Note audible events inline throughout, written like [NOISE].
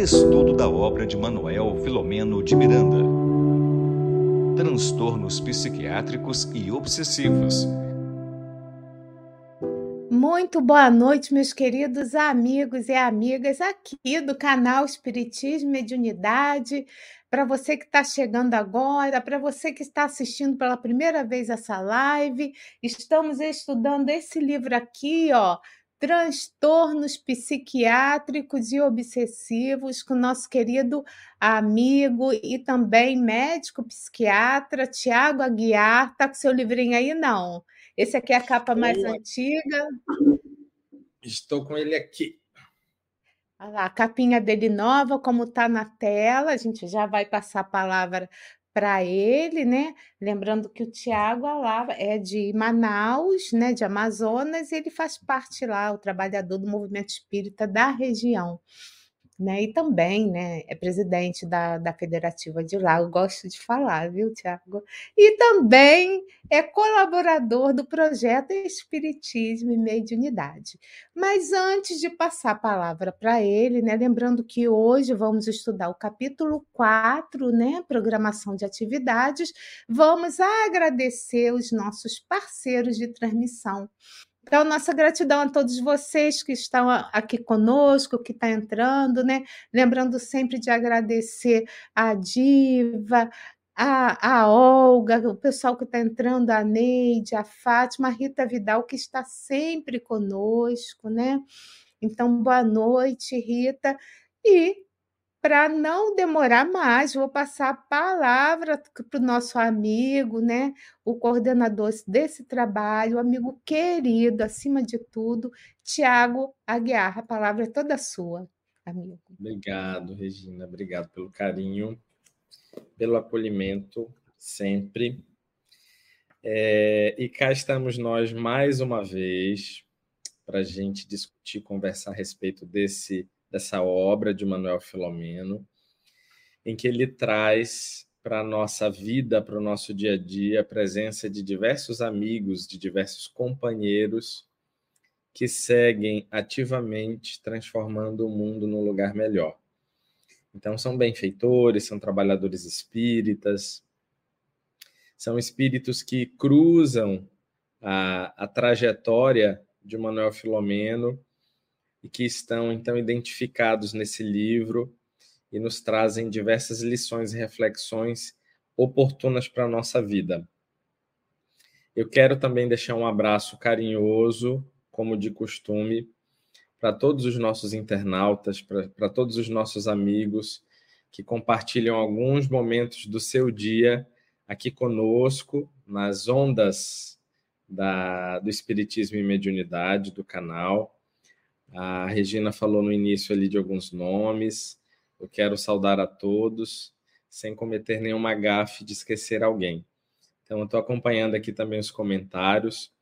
Estudo da obra de Manuel Filomeno de Miranda. Transtornos psiquiátricos e obsessivos. Muito boa noite, meus queridos amigos e amigas aqui do canal Espiritismo e Mediunidade. Para você que está chegando agora, para você que está assistindo pela primeira vez essa live, estamos estudando esse livro aqui, ó, transtornos psiquiátricos e obsessivos com nosso querido amigo e também médico psiquiatra Tiago Aguiar. Tá com seu livrinho aí não? Esse aqui é a capa mais antiga. Estou com ele aqui. Olha lá, a capinha dele nova, como está na tela, a gente já vai passar a palavra para ele, né? Lembrando que o Tiago Alava é de Manaus, né, de Amazonas, e ele faz parte lá, o trabalhador do movimento espírita da região né? E também, né, é presidente da, da federativa de eu gosto de falar, viu, Tiago? E também é colaborador do projeto Espiritismo e Mediunidade. Mas antes de passar a palavra para ele, né, lembrando que hoje vamos estudar o capítulo 4, né, programação de atividades, vamos agradecer os nossos parceiros de transmissão então, nossa gratidão a todos vocês que estão aqui conosco, que está entrando, né? Lembrando sempre de agradecer a Diva, a, a Olga, o pessoal que está entrando, a Neide, a Fátima, a Rita Vidal, que está sempre conosco, né? Então, boa noite, Rita. E para não demorar mais, vou passar a palavra para o nosso amigo, né, o coordenador desse trabalho, amigo querido, acima de tudo, Tiago Aguiar. A palavra é toda sua, amigo. Obrigado, Regina. Obrigado pelo carinho, pelo acolhimento, sempre. É, e cá estamos nós mais uma vez para a gente discutir, conversar a respeito desse dessa obra de Manuel Filomeno, em que ele traz para a nossa vida, para o nosso dia a dia, a presença de diversos amigos, de diversos companheiros que seguem ativamente transformando o mundo num lugar melhor. Então, são benfeitores, são trabalhadores espíritas, são espíritos que cruzam a, a trajetória de Manuel Filomeno e que estão então identificados nesse livro e nos trazem diversas lições e reflexões oportunas para a nossa vida. Eu quero também deixar um abraço carinhoso, como de costume, para todos os nossos internautas, para todos os nossos amigos que compartilham alguns momentos do seu dia aqui conosco, nas ondas da, do Espiritismo e Mediunidade do canal. A Regina falou no início ali de alguns nomes. Eu quero saudar a todos, sem cometer nenhuma gafe de esquecer alguém. Então, eu estou acompanhando aqui também os comentários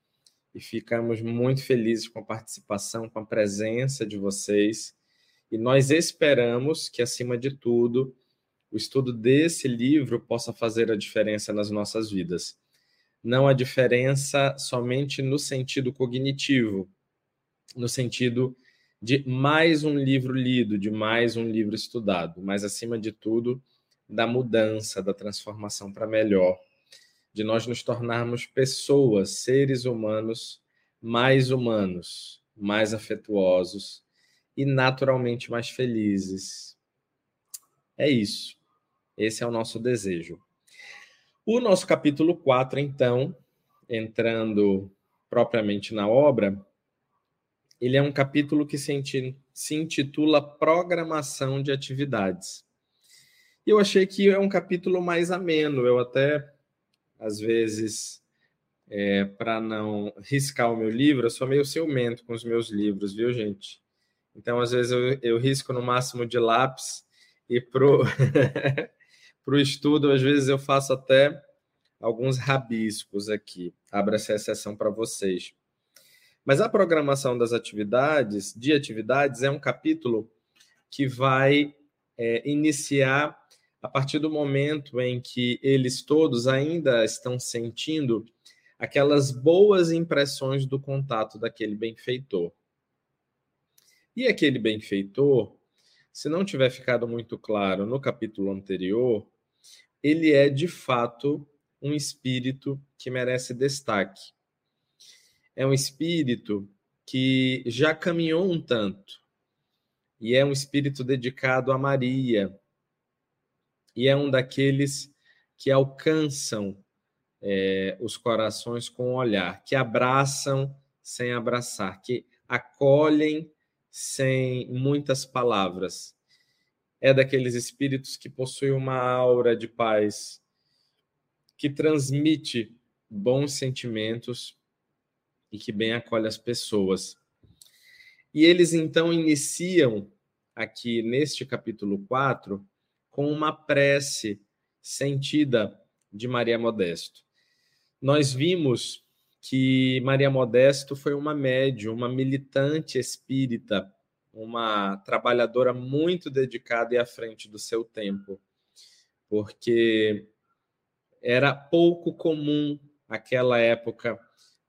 e ficamos muito felizes com a participação, com a presença de vocês. E nós esperamos que, acima de tudo, o estudo desse livro possa fazer a diferença nas nossas vidas. Não a diferença somente no sentido cognitivo, no sentido de mais um livro lido, de mais um livro estudado, mas acima de tudo, da mudança, da transformação para melhor, de nós nos tornarmos pessoas, seres humanos mais humanos, mais afetuosos e naturalmente mais felizes. É isso. Esse é o nosso desejo. O nosso capítulo 4, então, entrando propriamente na obra, ele é um capítulo que se intitula Programação de Atividades. E eu achei que é um capítulo mais ameno. Eu até, às vezes, é, para não riscar o meu livro, eu sou meio ciumento com os meus livros, viu, gente? Então, às vezes, eu, eu risco no máximo de lápis e para o [LAUGHS] estudo, às vezes, eu faço até alguns rabiscos aqui. Abra essa exceção para vocês. Mas a programação das atividades, de atividades, é um capítulo que vai é, iniciar a partir do momento em que eles todos ainda estão sentindo aquelas boas impressões do contato daquele benfeitor. E aquele benfeitor se não tiver ficado muito claro no capítulo anterior, ele é de fato um espírito que merece destaque. É um espírito que já caminhou um tanto, e é um espírito dedicado a Maria, e é um daqueles que alcançam é, os corações com o olhar, que abraçam sem abraçar, que acolhem sem muitas palavras. É daqueles espíritos que possuem uma aura de paz, que transmite bons sentimentos e que bem acolhe as pessoas. E eles então iniciam aqui neste capítulo 4 com uma prece sentida de Maria Modesto. Nós vimos que Maria Modesto foi uma médium, uma militante espírita, uma trabalhadora muito dedicada e à frente do seu tempo, porque era pouco comum naquela época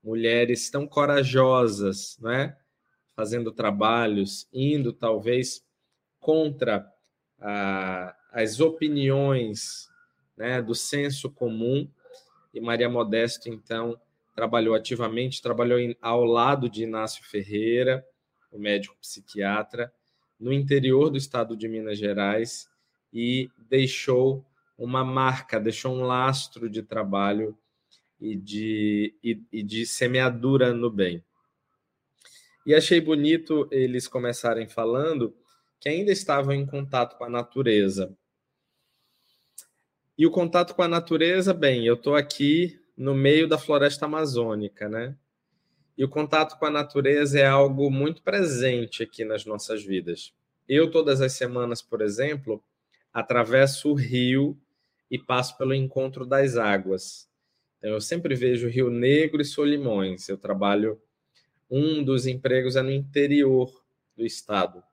mulheres tão corajosas, né? fazendo trabalhos, indo talvez contra a, as opiniões né, do senso comum. E Maria Modesto, então, trabalhou ativamente, trabalhou em, ao lado de Inácio Ferreira, o médico psiquiatra, no interior do estado de Minas Gerais e deixou uma marca, deixou um lastro de trabalho e de, e, e de semeadura no bem. E achei bonito eles começarem falando que ainda estavam em contato com a natureza. E o contato com a natureza, bem, eu estou aqui no meio da floresta amazônica, né? E o contato com a natureza é algo muito presente aqui nas nossas vidas. Eu, todas as semanas, por exemplo, atravesso o rio e passo pelo encontro das águas. Então, eu sempre vejo Rio Negro e Solimões. Eu trabalho, um dos empregos é no interior do estado.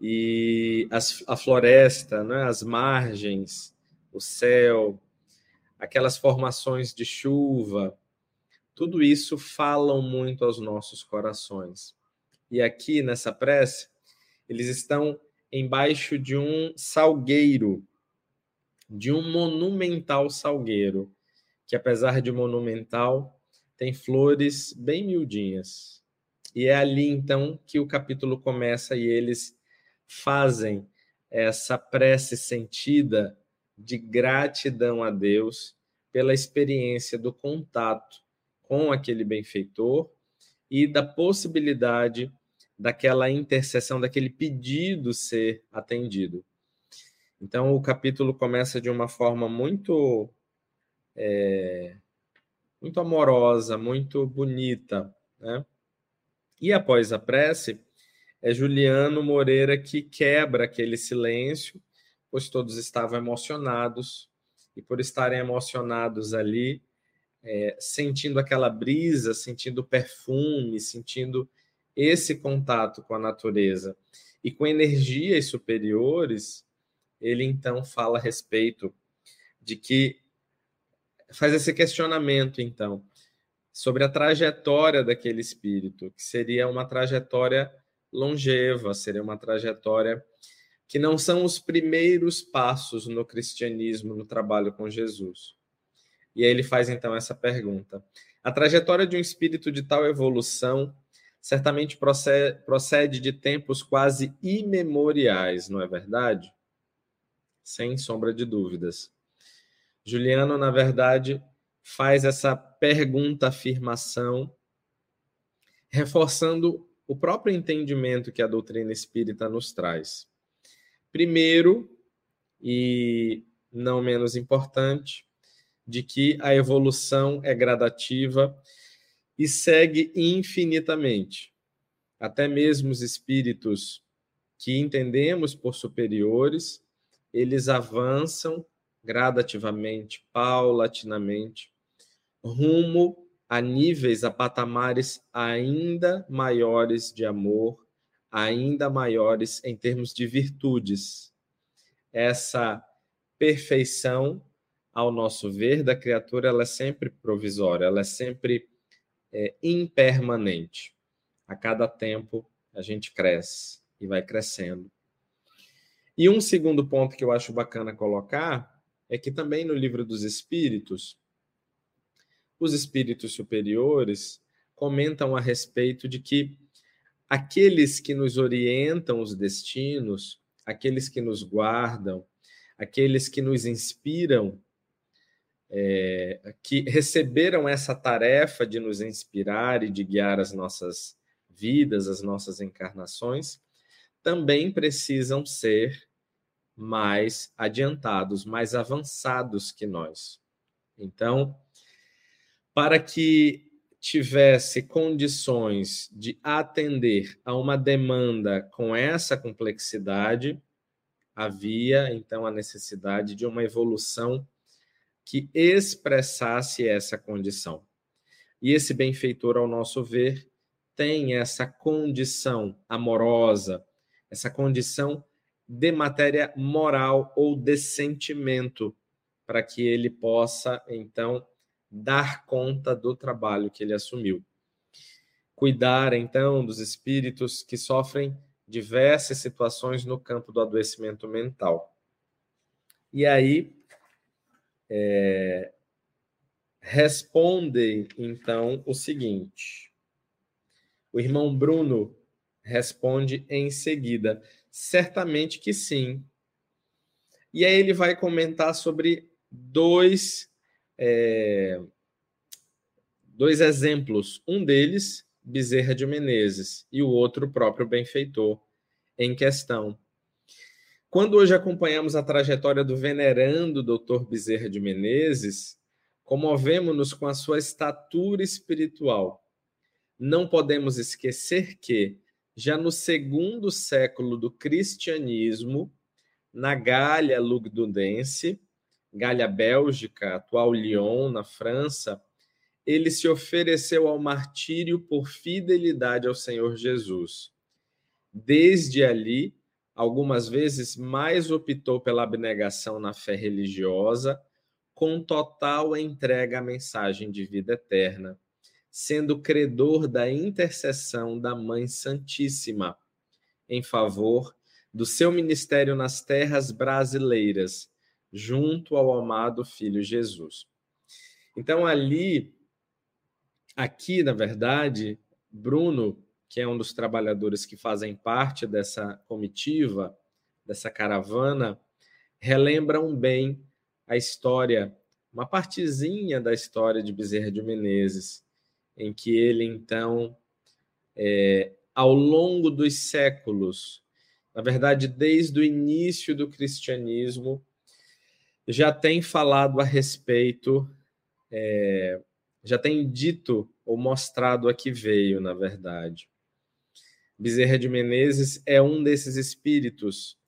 E as, a floresta, né, as margens, o céu, aquelas formações de chuva, tudo isso falam muito aos nossos corações. E aqui nessa prece, eles estão embaixo de um salgueiro, de um monumental salgueiro, que apesar de monumental, tem flores bem miudinhas. E é ali então que o capítulo começa e eles fazem essa prece sentida de gratidão a Deus pela experiência do contato com aquele benfeitor e da possibilidade daquela intercessão, daquele pedido ser atendido. Então, o capítulo começa de uma forma muito, é, muito amorosa, muito bonita, né? E após a prece, é Juliano Moreira que quebra aquele silêncio pois todos estavam emocionados, e por estarem emocionados ali, é, sentindo aquela brisa, sentindo perfume, sentindo esse contato com a natureza e com energias superiores, ele então fala a respeito de que faz esse questionamento então sobre a trajetória daquele espírito, que seria uma trajetória longeva, seria uma trajetória que não são os primeiros passos no cristianismo, no trabalho com Jesus. E aí ele faz então essa pergunta: A trajetória de um espírito de tal evolução certamente procede de tempos quase imemoriais, não é verdade? Sem sombra de dúvidas. Juliano, na verdade, faz essa pergunta afirmação, reforçando o próprio entendimento que a doutrina espírita nos traz. Primeiro, e não menos importante, de que a evolução é gradativa e segue infinitamente. Até mesmo os espíritos que entendemos por superiores, eles avançam gradativamente, paulatinamente, rumo a níveis, a patamares ainda maiores de amor, ainda maiores em termos de virtudes. Essa perfeição, ao nosso ver, da criatura, ela é sempre provisória, ela é sempre é, impermanente. A cada tempo a gente cresce e vai crescendo. E um segundo ponto que eu acho bacana colocar é que também no livro dos Espíritos, os espíritos superiores comentam a respeito de que aqueles que nos orientam os destinos, aqueles que nos guardam, aqueles que nos inspiram, é, que receberam essa tarefa de nos inspirar e de guiar as nossas vidas, as nossas encarnações, também precisam ser mais adiantados, mais avançados que nós. Então, para que tivesse condições de atender a uma demanda com essa complexidade, havia então a necessidade de uma evolução que expressasse essa condição. E esse benfeitor, ao nosso ver, tem essa condição amorosa, essa condição de matéria moral ou de sentimento, para que ele possa, então, dar conta do trabalho que ele assumiu. Cuidar, então, dos espíritos que sofrem diversas situações no campo do adoecimento mental. E aí, é, responde, então, o seguinte. O irmão Bruno responde em seguida: certamente que sim. E aí ele vai comentar sobre dois é, dois exemplos. Um deles, Bezerra de Menezes, e o outro, o próprio benfeitor em questão. Quando hoje acompanhamos a trajetória do venerando Dr. Bezerra de Menezes, comovemos-nos com a sua estatura espiritual. Não podemos esquecer que, já no segundo século do cristianismo, na Gália Lugdunense, Galha Bélgica, atual Lyon, na França, ele se ofereceu ao martírio por fidelidade ao Senhor Jesus. Desde ali, algumas vezes mais optou pela abnegação na fé religiosa, com total entrega à mensagem de vida eterna, sendo credor da intercessão da Mãe Santíssima em favor do seu ministério nas terras brasileiras junto ao amado Filho Jesus. Então, ali, aqui, na verdade, Bruno, que é um dos trabalhadores que fazem parte dessa comitiva, dessa caravana, relembram bem a história, uma partezinha da história de Bezerra de Menezes, em que ele, então, é, ao longo dos séculos, na verdade, desde o início do cristianismo, já tem falado a respeito, é, já tem dito ou mostrado a que veio, na verdade. Bezerra de Menezes é um desses espíritos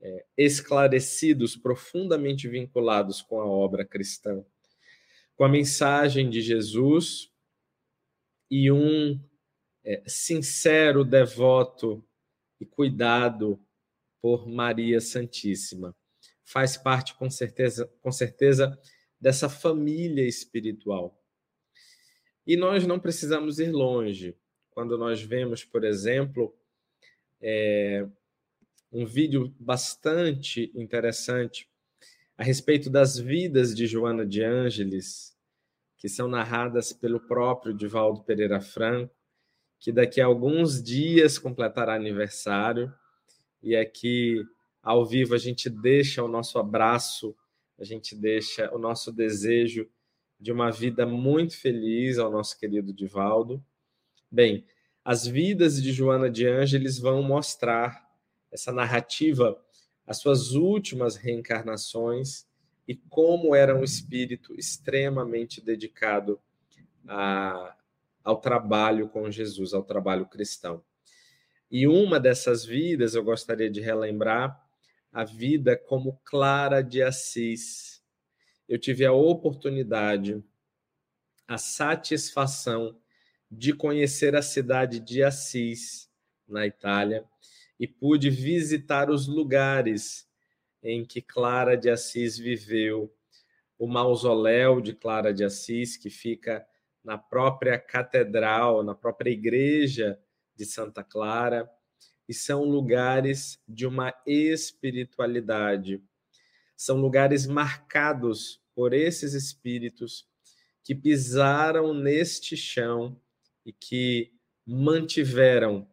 é, esclarecidos, profundamente vinculados com a obra cristã, com a mensagem de Jesus e um é, sincero devoto e cuidado por Maria Santíssima faz parte com certeza, com certeza dessa família espiritual. E nós não precisamos ir longe. Quando nós vemos, por exemplo, é, um vídeo bastante interessante a respeito das vidas de Joana de Ângeles, que são narradas pelo próprio Divaldo Pereira Franco, que daqui a alguns dias completará aniversário, e aqui ao vivo a gente deixa o nosso abraço, a gente deixa o nosso desejo de uma vida muito feliz ao nosso querido Divaldo. Bem, as vidas de Joana de Ângeles vão mostrar essa narrativa, as suas últimas reencarnações e como era um espírito extremamente dedicado a, ao trabalho com Jesus, ao trabalho cristão. E uma dessas vidas eu gostaria de relembrar a vida como Clara de Assis. Eu tive a oportunidade, a satisfação de conhecer a cidade de Assis, na Itália, e pude visitar os lugares em que Clara de Assis viveu, o mausoléu de Clara de Assis, que fica na própria catedral, na própria igreja de Santa Clara, e são lugares de uma espiritualidade. São lugares marcados por esses espíritos que pisaram neste chão e que mantiveram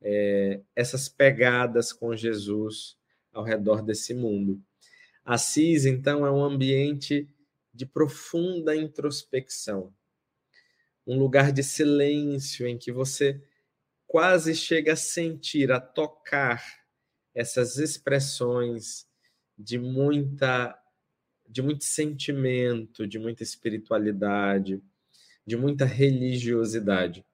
é, essas pegadas com Jesus ao redor desse mundo. Assis, então, é um ambiente de profunda introspecção, um lugar de silêncio em que você quase chega a sentir, a tocar essas expressões de muita de muito sentimento, de muita espiritualidade, de muita religiosidade.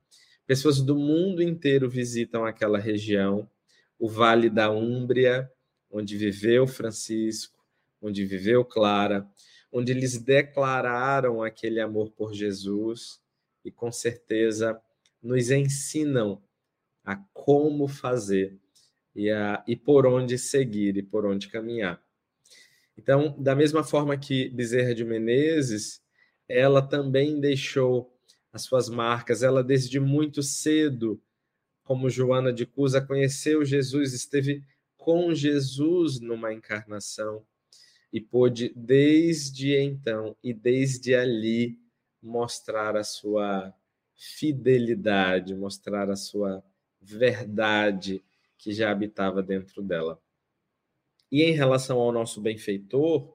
Pessoas do mundo inteiro visitam aquela região, o Vale da Úmbria, onde viveu Francisco, onde viveu Clara, onde eles declararam aquele amor por Jesus e com certeza nos ensinam a como fazer e, a, e por onde seguir e por onde caminhar. Então, da mesma forma que Bezerra de Menezes, ela também deixou as suas marcas. Ela, desde muito cedo, como Joana de Cusa, conheceu Jesus, esteve com Jesus numa encarnação e pôde, desde então e desde ali, mostrar a sua fidelidade, mostrar a sua verdade que já habitava dentro dela. E em relação ao nosso benfeitor,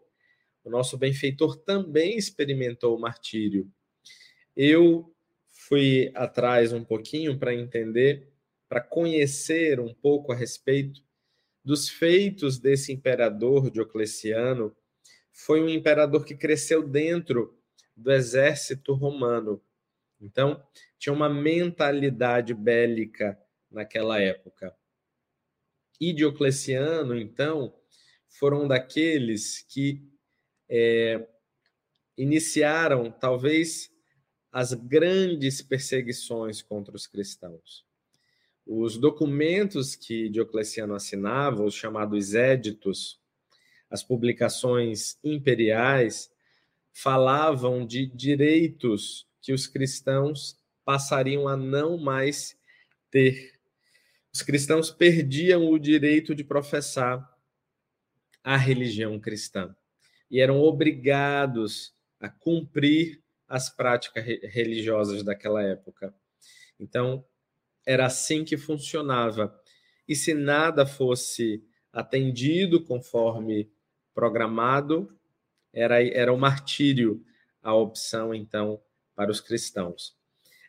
o nosso benfeitor também experimentou o martírio. Eu fui atrás um pouquinho para entender, para conhecer um pouco a respeito dos feitos desse imperador Diocleciano. Foi um imperador que cresceu dentro do exército romano. Então, tinha uma mentalidade bélica naquela época. E Diocleciano, então, foram daqueles que é, iniciaram, talvez, as grandes perseguições contra os cristãos. Os documentos que Diocleciano assinava, os chamados éditos, as publicações imperiais, falavam de direitos que os cristãos passariam a não mais ter. Os cristãos perdiam o direito de professar a religião cristã e eram obrigados a cumprir as práticas religiosas daquela época. Então, era assim que funcionava. E se nada fosse atendido conforme programado, era, era o martírio a opção, então, para os cristãos.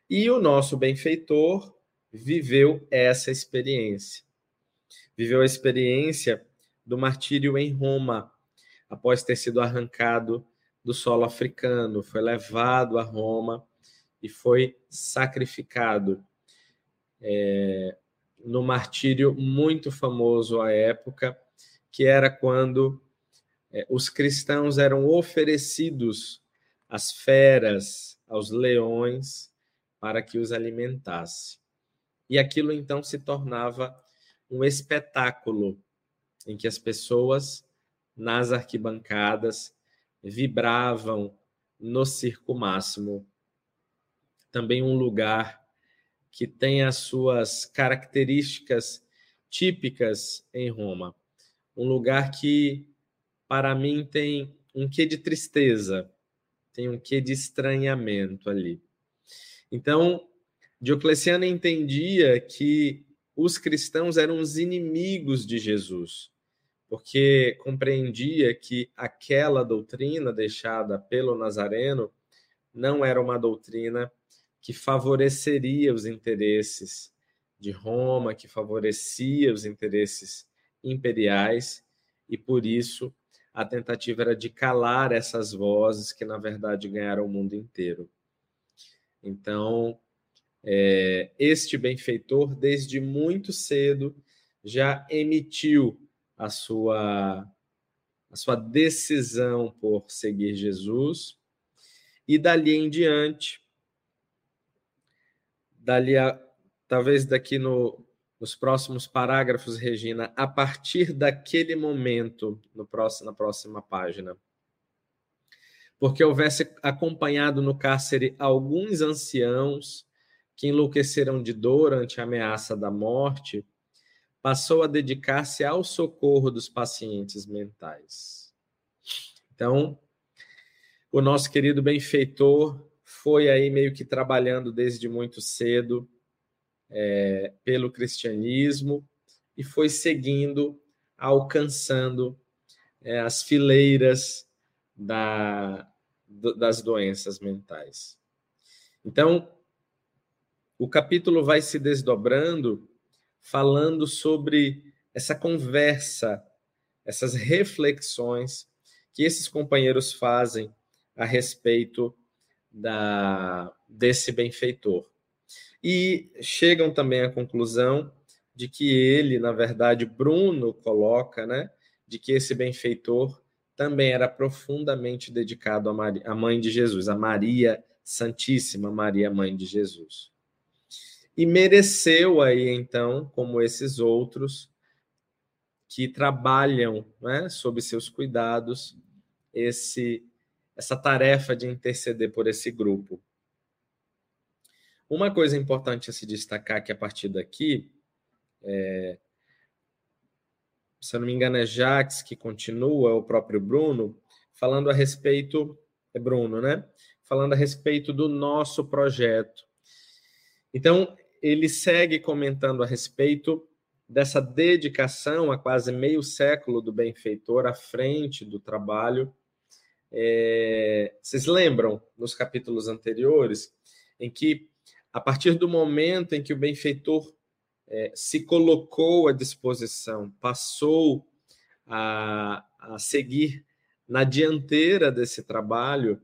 E o nosso benfeitor viveu essa experiência. Viveu a experiência do martírio em Roma, após ter sido arrancado do solo africano, foi levado a Roma e foi sacrificado é, no martírio muito famoso à época, que era quando é, os cristãos eram oferecidos às feras, aos leões, para que os alimentasse. E aquilo então se tornava um espetáculo em que as pessoas nas arquibancadas vibravam no circo máximo. Também um lugar que tem as suas características típicas em Roma. Um lugar que, para mim, tem um quê de tristeza, tem um quê de estranhamento ali. Então, Diocleciano entendia que os cristãos eram os inimigos de Jesus porque compreendia que aquela doutrina deixada pelo Nazareno não era uma doutrina que favoreceria os interesses de Roma, que favorecia os interesses imperiais, e por isso a tentativa era de calar essas vozes que, na verdade, ganharam o mundo inteiro. Então, é, este benfeitor, desde muito cedo, já emitiu a sua a sua decisão por seguir Jesus e dali em diante dali a, talvez daqui no, nos próximos parágrafos Regina a partir daquele momento no próximo na próxima página porque houvesse acompanhado no cárcere alguns anciãos que enlouqueceram de dor ante a ameaça da morte passou a dedicar-se ao socorro dos pacientes mentais. Então, o nosso querido benfeitor foi aí meio que trabalhando desde muito cedo é, pelo cristianismo e foi seguindo, alcançando é, as fileiras da, do, das doenças mentais. Então, o capítulo vai se desdobrando falando sobre essa conversa, essas reflexões que esses companheiros fazem a respeito da, desse benfeitor. E chegam também à conclusão de que ele, na verdade, Bruno coloca, né, de que esse benfeitor também era profundamente dedicado à, Maria, à mãe de Jesus, a Maria Santíssima, Maria, mãe de Jesus. E mereceu aí, então, como esses outros que trabalham né, sob seus cuidados, esse essa tarefa de interceder por esse grupo. Uma coisa importante a se destacar que a partir daqui, é, se eu não me engano, é Jacques que continua, é o próprio Bruno, falando a respeito, é Bruno, né? Falando a respeito do nosso projeto. Então, ele segue comentando a respeito dessa dedicação a quase meio século do benfeitor à frente do trabalho é, vocês lembram nos capítulos anteriores em que, a partir do momento em que o benfeitor é, se colocou à disposição, passou a, a seguir na dianteira desse trabalho,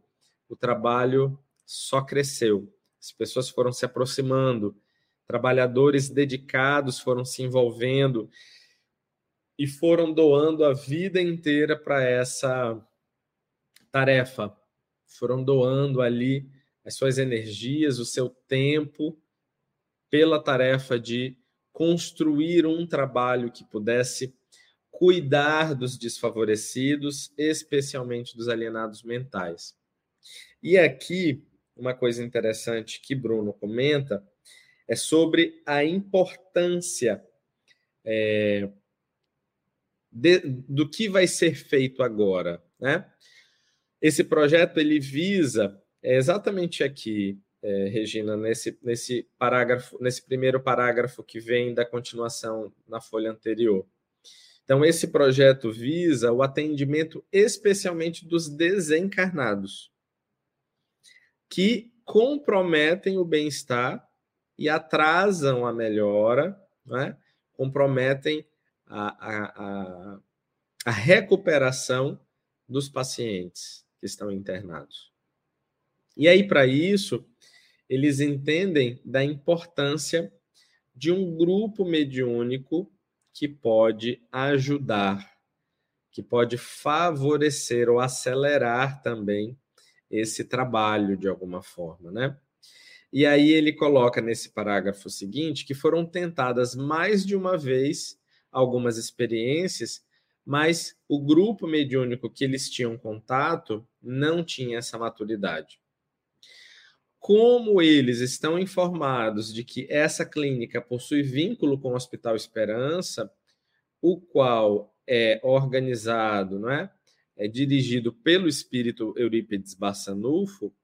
o trabalho só cresceu. As pessoas foram se aproximando, trabalhadores dedicados foram se envolvendo e foram doando a vida inteira para essa tarefa, foram doando ali as suas energias, o seu tempo pela tarefa de construir um trabalho que pudesse cuidar dos desfavorecidos, especialmente dos alienados mentais. E aqui, uma coisa interessante que Bruno comenta é sobre a importância é, de, do que vai ser feito agora, né? Esse projeto ele visa é exatamente aqui, é, Regina, nesse, nesse parágrafo, nesse primeiro parágrafo que vem da continuação na folha anterior. Então, esse projeto visa o atendimento especialmente dos desencarnados, que comprometem o bem-estar e atrasam a melhora, né? comprometem a, a, a, a recuperação dos pacientes que estão internados. E aí, para isso, eles entendem da importância de um grupo mediúnico que pode ajudar, que pode favorecer ou acelerar também esse trabalho de alguma forma, né? E aí ele coloca nesse parágrafo seguinte que foram tentadas mais de uma vez algumas experiências mas o grupo mediúnico que eles tinham contato não tinha essa maturidade. Como eles estão informados de que essa clínica possui vínculo com o Hospital Esperança, o qual é organizado, não é? É dirigido pelo espírito Eurípides Bassanufo,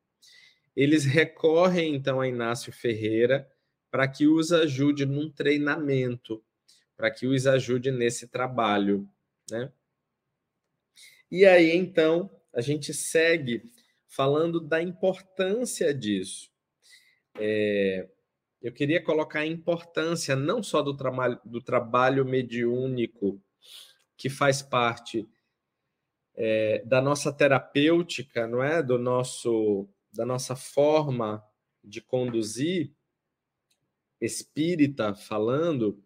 eles recorrem então a Inácio Ferreira para que os ajude num treinamento, para que os ajude nesse trabalho né? E aí, então, a gente segue falando da importância disso. É, eu queria colocar a importância não só do trabalho, do trabalho mediúnico, que faz parte é, da nossa terapêutica, não é? Do nosso, da nossa forma de conduzir espírita falando.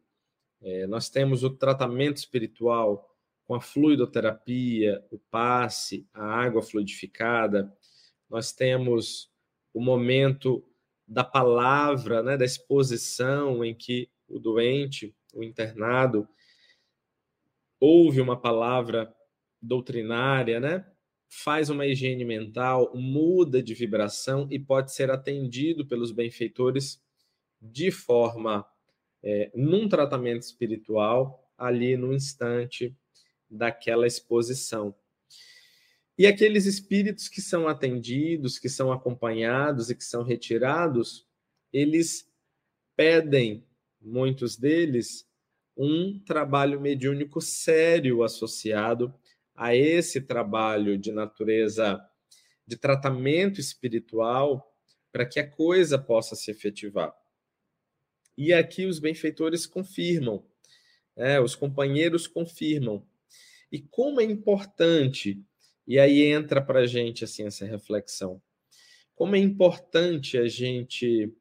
É, nós temos o tratamento espiritual com a fluidoterapia, o passe, a água fluidificada. Nós temos o momento da palavra, né, da exposição em que o doente, o internado, ouve uma palavra doutrinária, né? faz uma higiene mental, muda de vibração e pode ser atendido pelos benfeitores de forma é, num tratamento espiritual, ali no instante daquela exposição. E aqueles espíritos que são atendidos, que são acompanhados e que são retirados, eles pedem, muitos deles, um trabalho mediúnico sério associado a esse trabalho de natureza de tratamento espiritual para que a coisa possa se efetivar. E aqui os benfeitores confirmam, né? os companheiros confirmam. E como é importante, e aí entra para a gente assim, essa reflexão, como é importante a gente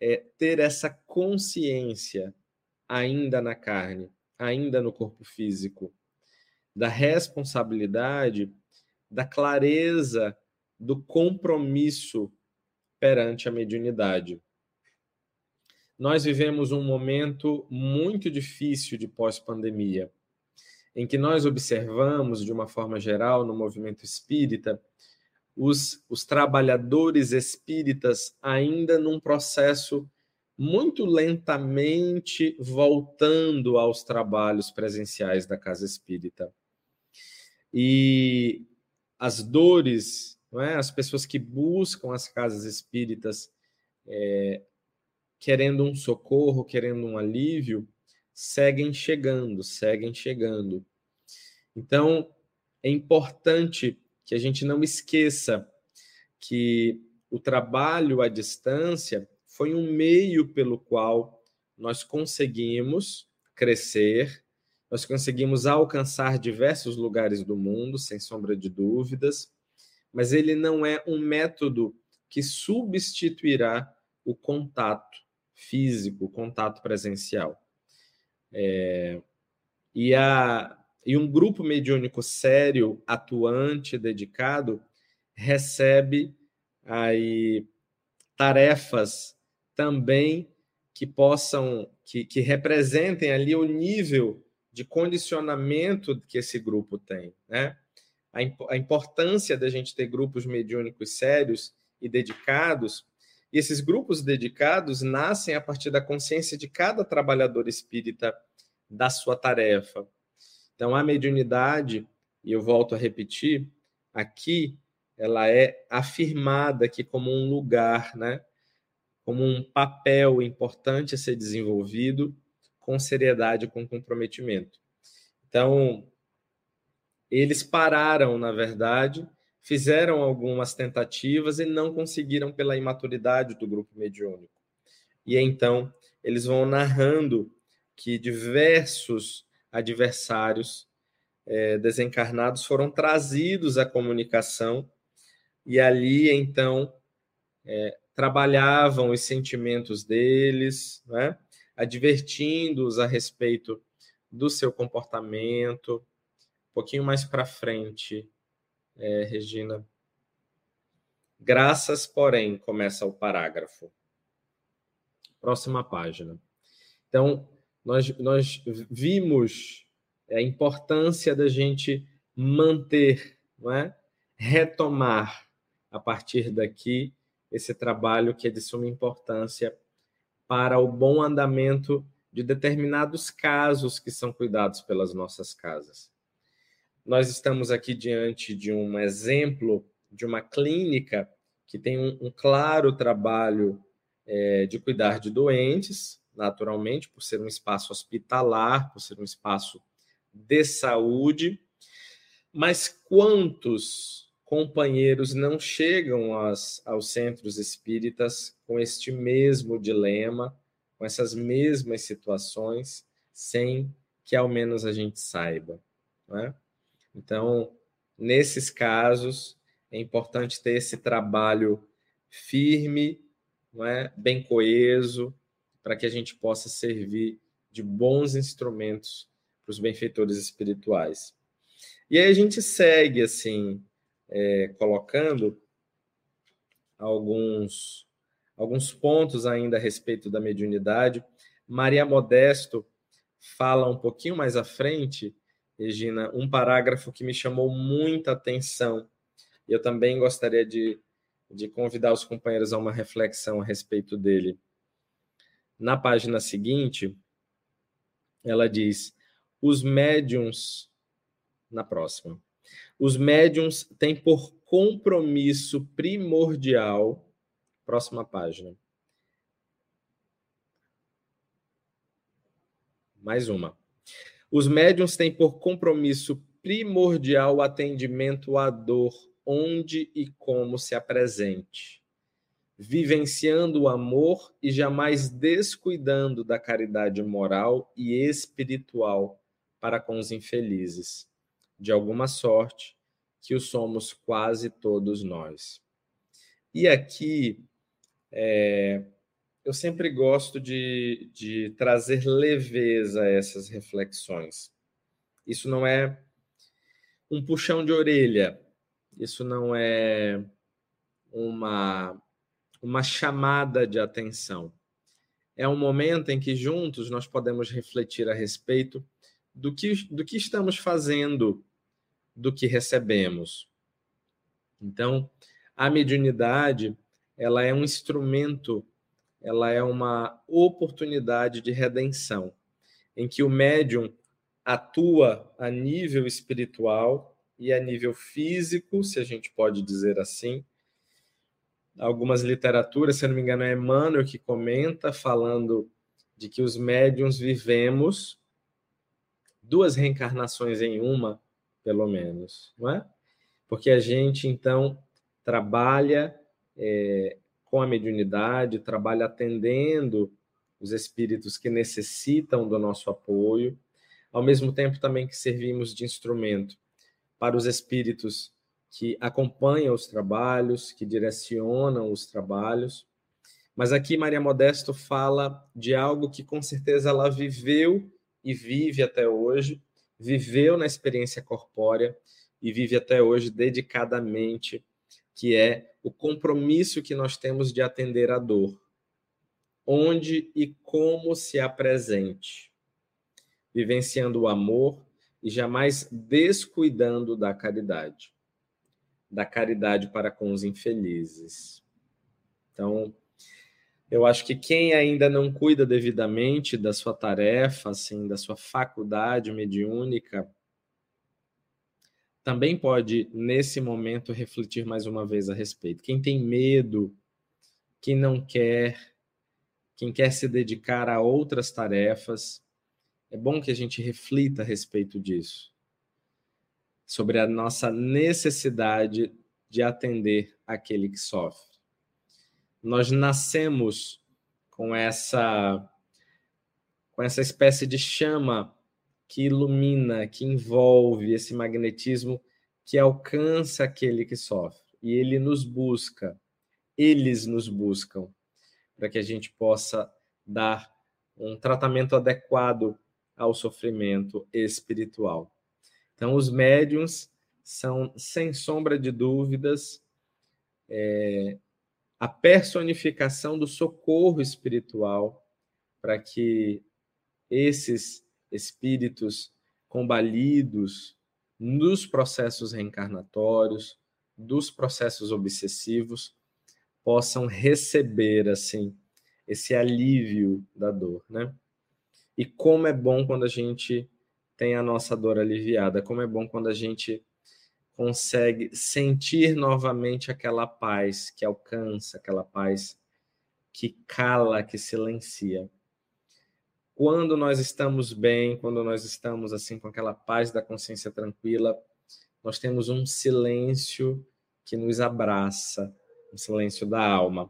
é, ter essa consciência ainda na carne, ainda no corpo físico, da responsabilidade, da clareza, do compromisso perante a mediunidade. Nós vivemos um momento muito difícil de pós-pandemia, em que nós observamos, de uma forma geral, no movimento espírita, os, os trabalhadores espíritas ainda num processo muito lentamente voltando aos trabalhos presenciais da casa espírita. E as dores, é? as pessoas que buscam as casas espíritas é, querendo um socorro, querendo um alívio, seguem chegando, seguem chegando. Então, é importante que a gente não esqueça que o trabalho à distância foi um meio pelo qual nós conseguimos crescer, nós conseguimos alcançar diversos lugares do mundo, sem sombra de dúvidas, mas ele não é um método que substituirá o contato físico, o contato presencial. É, e, a, e um grupo mediúnico sério, atuante, dedicado, recebe aí tarefas também que possam, que, que representem ali o nível de condicionamento que esse grupo tem, né? A, a importância da gente ter grupos mediúnicos sérios e dedicados, e esses grupos dedicados nascem a partir da consciência de cada trabalhador espírita da sua tarefa. Então, a mediunidade, e eu volto a repetir, aqui ela é afirmada aqui como um lugar, né? como um papel importante a ser desenvolvido com seriedade com comprometimento. Então, eles pararam, na verdade, fizeram algumas tentativas e não conseguiram pela imaturidade do grupo mediúnico. E então, eles vão narrando que diversos adversários é, desencarnados foram trazidos à comunicação e ali, então, é, trabalhavam os sentimentos deles, né? advertindo-os a respeito do seu comportamento. Um pouquinho mais para frente, é, Regina. Graças, porém, começa o parágrafo. Próxima página. Então, nós, nós vimos a importância da gente manter, não é? retomar a partir daqui esse trabalho que é de suma importância para o bom andamento de determinados casos que são cuidados pelas nossas casas. Nós estamos aqui diante de um exemplo de uma clínica que tem um, um claro trabalho é, de cuidar de doentes, naturalmente, por ser um espaço hospitalar, por ser um espaço de saúde, mas quantos companheiros não chegam aos, centros espíritas com este mesmo dilema, com essas mesmas situações, sem que ao menos a gente saiba. É? Então, nesses casos, é importante ter esse trabalho firme, não é? bem coeso, para que a gente possa servir de bons instrumentos para os benfeitores espirituais. E aí a gente segue assim é, colocando alguns, alguns pontos ainda a respeito da mediunidade. Maria Modesto fala um pouquinho mais à frente, Regina, um parágrafo que me chamou muita atenção. Eu também gostaria de, de convidar os companheiros a uma reflexão a respeito dele. Na página seguinte, ela diz: os médiums, na próxima, os médiums têm por compromisso primordial, próxima página. Mais uma. Os médiums têm por compromisso primordial o atendimento à dor, onde e como se apresente, vivenciando o amor e jamais descuidando da caridade moral e espiritual para com os infelizes, de alguma sorte, que o somos quase todos nós. E aqui, é, eu sempre gosto de, de trazer leveza a essas reflexões. Isso não é um puxão de orelha, isso não é uma, uma chamada de atenção. É um momento em que juntos nós podemos refletir a respeito do que, do que estamos fazendo, do que recebemos. Então, a mediunidade, ela é um instrumento, ela é uma oportunidade de redenção, em que o médium atua a nível espiritual e a nível físico, se a gente pode dizer assim. Algumas literaturas, se não me engano, é Emmanuel que comenta, falando de que os médiums vivemos duas reencarnações em uma, pelo menos, não é? Porque a gente, então, trabalha é, com a mediunidade, trabalha atendendo os espíritos que necessitam do nosso apoio, ao mesmo tempo também que servimos de instrumento para os espíritos que acompanham os trabalhos, que direcionam os trabalhos. Mas aqui Maria Modesto fala de algo que com certeza ela viveu e vive até hoje, viveu na experiência corpórea e vive até hoje dedicadamente, que é o compromisso que nós temos de atender a dor, onde e como se apresente, vivenciando o amor e jamais descuidando da caridade, da caridade para com os infelizes. Então, eu acho que quem ainda não cuida devidamente da sua tarefa, assim, da sua faculdade mediúnica, também pode, nesse momento, refletir mais uma vez a respeito. Quem tem medo, quem não quer, quem quer se dedicar a outras tarefas, é bom que a gente reflita a respeito disso, sobre a nossa necessidade de atender aquele que sofre nós nascemos com essa com essa espécie de chama que ilumina, que envolve esse magnetismo que alcança aquele que sofre. E ele nos busca, eles nos buscam, para que a gente possa dar um tratamento adequado ao sofrimento espiritual. Então, os médiums são, sem sombra de dúvidas, é, a personificação do socorro espiritual para que esses espíritos combalidos nos processos reencarnatórios, dos processos obsessivos, possam receber assim esse alívio da dor, né? E como é bom quando a gente tem a nossa dor aliviada, como é bom quando a gente consegue sentir novamente aquela paz que alcança, aquela paz que cala, que silencia. Quando nós estamos bem, quando nós estamos assim com aquela paz da consciência tranquila, nós temos um silêncio que nos abraça, um silêncio da alma.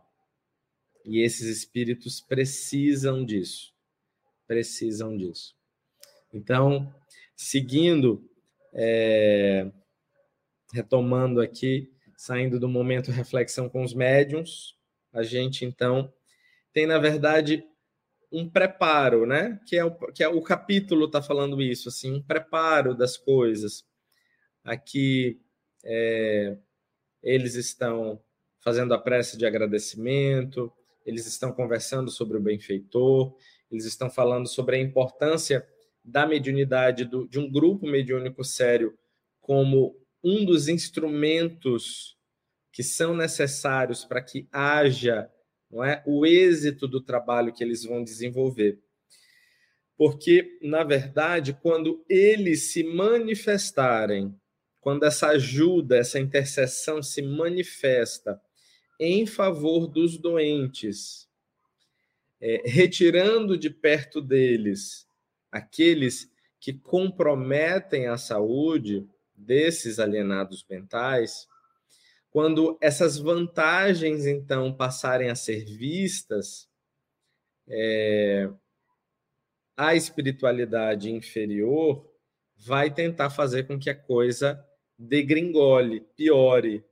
E esses espíritos precisam disso. Precisam disso. Então, seguindo é, retomando aqui, saindo do momento reflexão com os médiums, a gente então tem, na verdade, um preparo, né? Que é o, que é o capítulo está falando isso, assim, um preparo das coisas. Aqui é, eles estão fazendo a prece de agradecimento, eles estão conversando sobre o benfeitor, eles estão falando sobre a importância da mediunidade, do, de um grupo mediúnico sério como um dos instrumentos que são necessários para que haja não é? O êxito do trabalho que eles vão desenvolver. Porque, na verdade, quando eles se manifestarem, quando essa ajuda, essa intercessão se manifesta em favor dos doentes, é, retirando de perto deles aqueles que comprometem a saúde desses alienados mentais, quando essas vantagens, então, passarem a ser vistas, é, a espiritualidade inferior vai tentar fazer com que a coisa degringole, piore,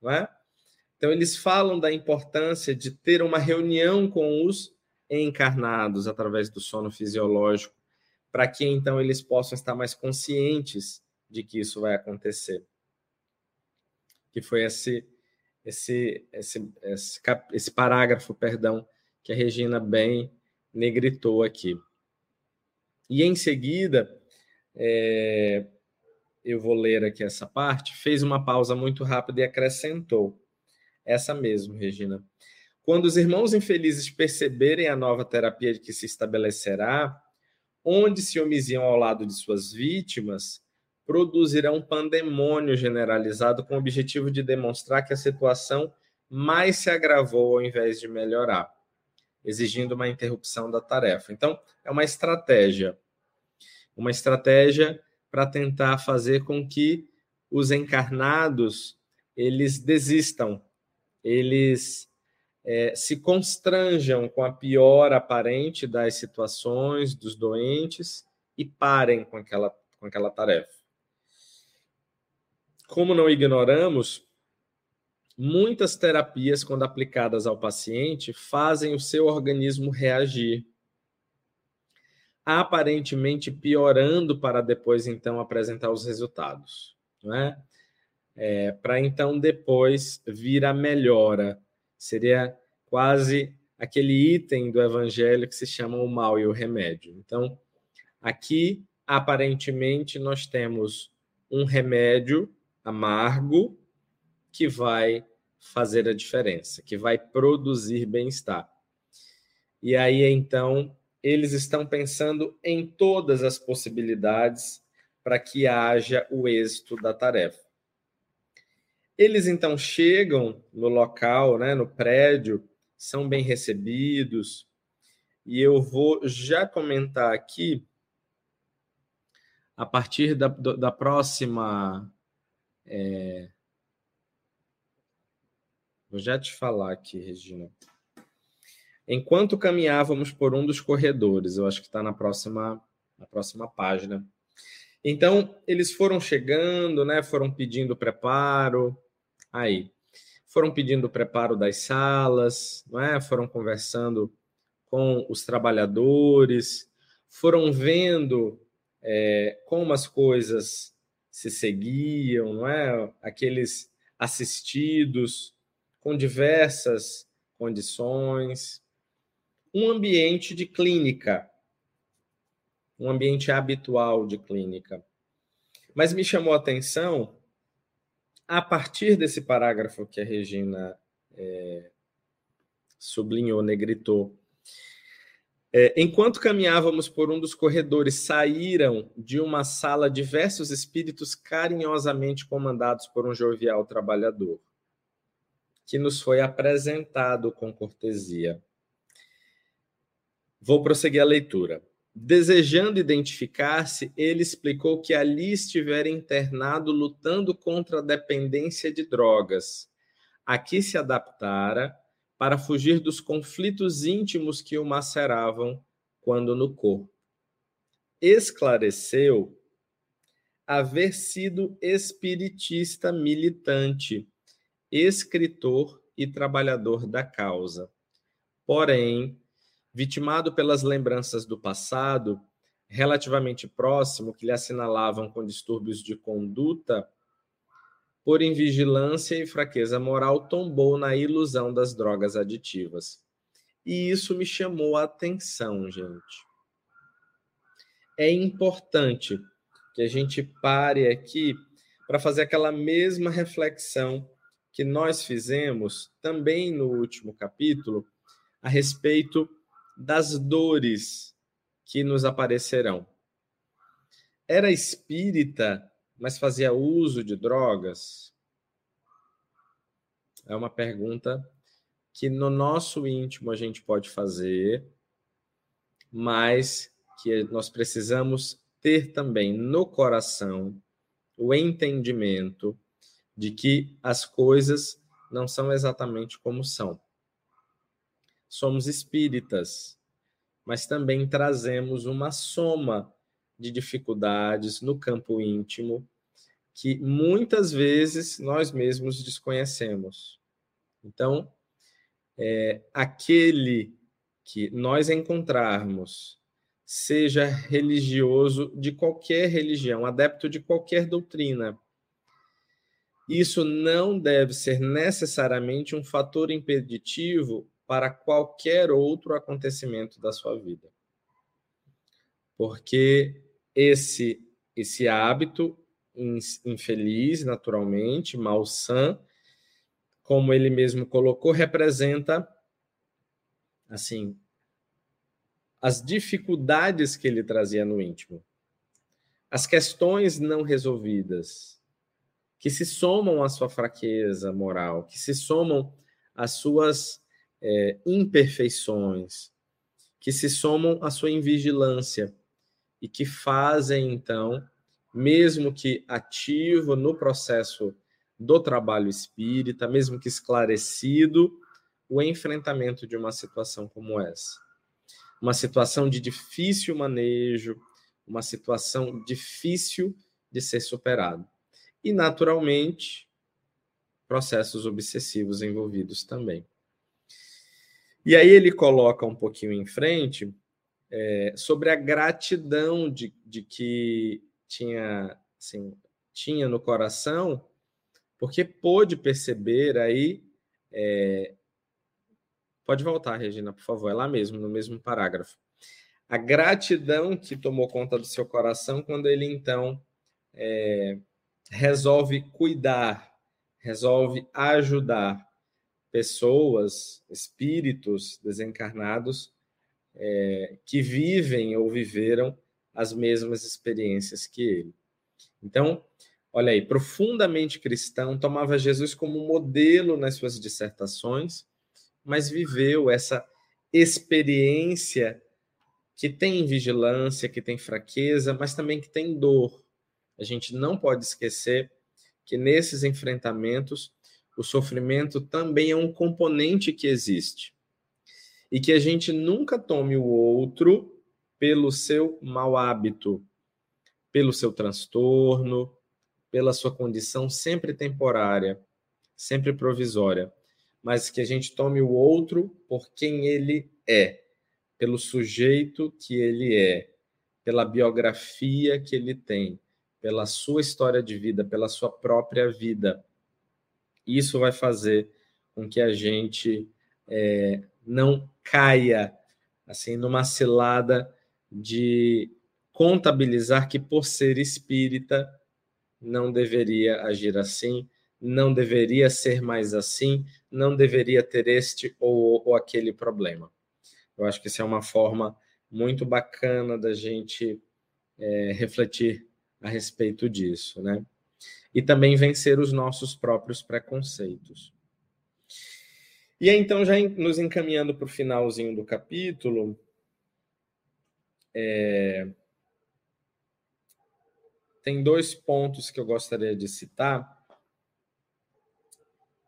não é? Então, eles falam da importância de ter uma reunião com os encarnados através do sono fisiológico, para que então eles possam estar mais conscientes de que isso vai acontecer que foi esse esse esse esse, esse parágrafo, perdão, que a Regina bem negritou aqui. E em seguida, é, eu vou ler aqui essa parte, fez uma pausa muito rápida e acrescentou. Essa mesmo, Regina. Quando os irmãos infelizes perceberem a nova terapia que se estabelecerá, onde se omisiam ao lado de suas vítimas, produzirá um pandemônio generalizado com o objetivo de demonstrar que a situação mais se agravou ao invés de melhorar, exigindo uma interrupção da tarefa. Então, é uma estratégia. Uma estratégia para tentar fazer com que os encarnados eles desistam, eles é, se constranjam com a pior aparente das situações dos doentes e parem com aquela, com aquela tarefa como não ignoramos, muitas terapias, quando aplicadas ao paciente, fazem o seu organismo reagir, aparentemente piorando para depois então apresentar os resultados, não é? é para então depois vir a melhora. Seria quase aquele item do evangelho que se chama o mal e o remédio. Então, aqui aparentemente nós temos um remédio amargo que vai fazer a diferença, que vai produzir bem-estar. E aí, então, eles estão pensando em todas as possibilidades para que haja o êxito da tarefa. Eles então chegam no local, né, no prédio, são bem recebidos, e eu vou já comentar aqui, a partir da, da próxima é... Vou já te falar aqui, Regina. Enquanto caminhávamos por um dos corredores, eu acho que está na próxima, na próxima página. Então, eles foram chegando, né? Foram pedindo preparo. Aí, foram pedindo preparo das salas, não é? Foram conversando com os trabalhadores, foram vendo é, como as coisas se seguiam, não é? Aqueles assistidos com diversas condições, um ambiente de clínica, um ambiente habitual de clínica. Mas me chamou a atenção, a partir desse parágrafo que a Regina é, sublinhou, negritou, é, enquanto caminhávamos por um dos corredores, saíram de uma sala diversos espíritos carinhosamente comandados por um jovial trabalhador, que nos foi apresentado com cortesia. Vou prosseguir a leitura. Desejando identificar-se, ele explicou que ali estivera internado lutando contra a dependência de drogas. Aqui se adaptara para fugir dos conflitos íntimos que o maceravam quando no corpo. Esclareceu haver sido espiritista militante, escritor e trabalhador da causa. Porém, vitimado pelas lembranças do passado, relativamente próximo, que lhe assinalavam com distúrbios de conduta, por invigilância e fraqueza moral, tombou na ilusão das drogas aditivas. E isso me chamou a atenção, gente. É importante que a gente pare aqui para fazer aquela mesma reflexão que nós fizemos também no último capítulo, a respeito das dores que nos aparecerão. Era espírita, mas fazia uso de drogas? É uma pergunta que no nosso íntimo a gente pode fazer, mas que nós precisamos ter também no coração o entendimento de que as coisas não são exatamente como são. Somos espíritas, mas também trazemos uma soma de dificuldades no campo íntimo que muitas vezes nós mesmos desconhecemos. Então, é, aquele que nós encontrarmos, seja religioso de qualquer religião, adepto de qualquer doutrina, isso não deve ser necessariamente um fator impeditivo para qualquer outro acontecimento da sua vida. Porque esse esse hábito infeliz, naturalmente, malsã, como ele mesmo colocou, representa assim as dificuldades que ele trazia no íntimo, as questões não resolvidas, que se somam à sua fraqueza moral, que se somam às suas é, imperfeições, que se somam à sua invigilância e que fazem, então, mesmo que ativo no processo do trabalho espírita, mesmo que esclarecido, o enfrentamento de uma situação como essa. Uma situação de difícil manejo, uma situação difícil de ser superado. E, naturalmente, processos obsessivos envolvidos também. E aí ele coloca um pouquinho em frente é, sobre a gratidão de, de que tinha, assim, tinha no coração, porque pôde perceber aí. É... Pode voltar, Regina, por favor, é lá mesmo, no mesmo parágrafo. A gratidão que tomou conta do seu coração quando ele então é... resolve cuidar, resolve ajudar pessoas, espíritos desencarnados é, que vivem ou viveram as mesmas experiências que ele. Então, olha aí, profundamente cristão, tomava Jesus como modelo nas suas dissertações, mas viveu essa experiência que tem vigilância, que tem fraqueza, mas também que tem dor. A gente não pode esquecer que nesses enfrentamentos o sofrimento também é um componente que existe. E que a gente nunca tome o outro pelo seu mau hábito, pelo seu transtorno, pela sua condição sempre temporária, sempre provisória, mas que a gente tome o outro por quem ele é, pelo sujeito que ele é, pela biografia que ele tem, pela sua história de vida, pela sua própria vida. Isso vai fazer com que a gente é, não caia assim numa cilada de contabilizar que, por ser espírita, não deveria agir assim, não deveria ser mais assim, não deveria ter este ou, ou aquele problema. Eu acho que isso é uma forma muito bacana da gente é, refletir a respeito disso, né? E também vencer os nossos próprios preconceitos. E aí, então, já nos encaminhando para o finalzinho do capítulo, é... Tem dois pontos que eu gostaria de citar,